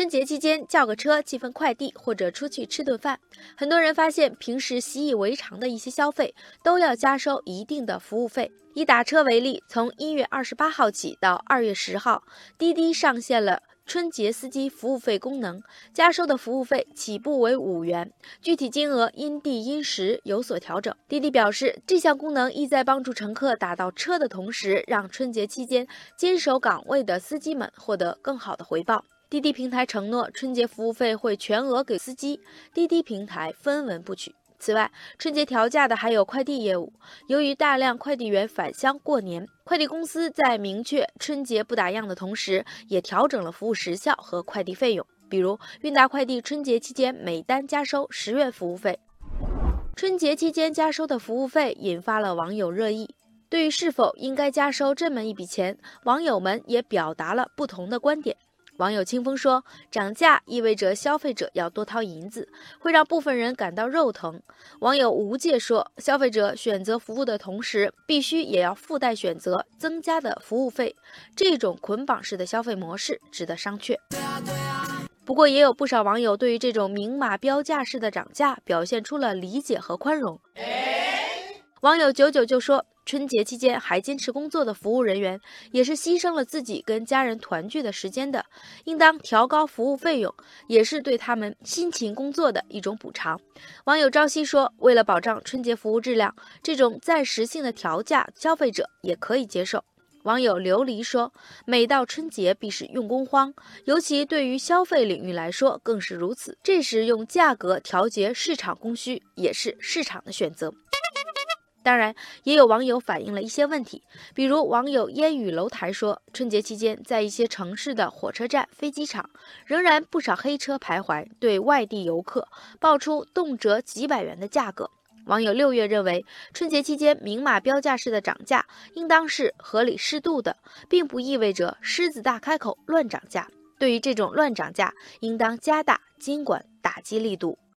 春节期间叫个车寄份快递或者出去吃顿饭，很多人发现平时习以为常的一些消费都要加收一定的服务费。以打车为例，从一月二十八号起到二月十号，滴滴上线了春节司机服务费功能，加收的服务费起步为五元，具体金额因地因时有所调整。滴滴表示，这项功能意在帮助乘客打到车的同时，让春节期间坚守岗位的司机们获得更好的回报。滴滴平台承诺，春节服务费会全额给司机，滴滴平台分文不取。此外，春节调价的还有快递业务。由于大量快递员返乡过年，快递公司在明确春节不打烊的同时，也调整了服务时效和快递费用。比如，韵达快递春节期间每单加收十元服务费。春节期间加收的服务费引发了网友热议。对于是否应该加收这么一笔钱，网友们也表达了不同的观点。网友清风说：“涨价意味着消费者要多掏银子，会让部分人感到肉疼。”网友无界说：“消费者选择服务的同时，必须也要附带选择增加的服务费，这种捆绑式的消费模式值得商榷。”不过，也有不少网友对于这种明码标价式的涨价表现出了理解和宽容。网友九九就说。春节期间还坚持工作的服务人员，也是牺牲了自己跟家人团聚的时间的，应当调高服务费用，也是对他们辛勤工作的一种补偿。网友朝夕说：“为了保障春节服务质量，这种暂时性的调价，消费者也可以接受。”网友琉璃说：“每到春节必是用工荒，尤其对于消费领域来说更是如此。这时用价格调节市场供需，也是市场的选择。”当然，也有网友反映了一些问题，比如网友烟雨楼台说，春节期间在一些城市的火车站、飞机场，仍然不少黑车徘徊，对外地游客报出动辄几百元的价格。网友六月认为，春节期间明码标价式的涨价，应当是合理适度的，并不意味着狮子大开口乱涨价。对于这种乱涨价，应当加大监管打击力度。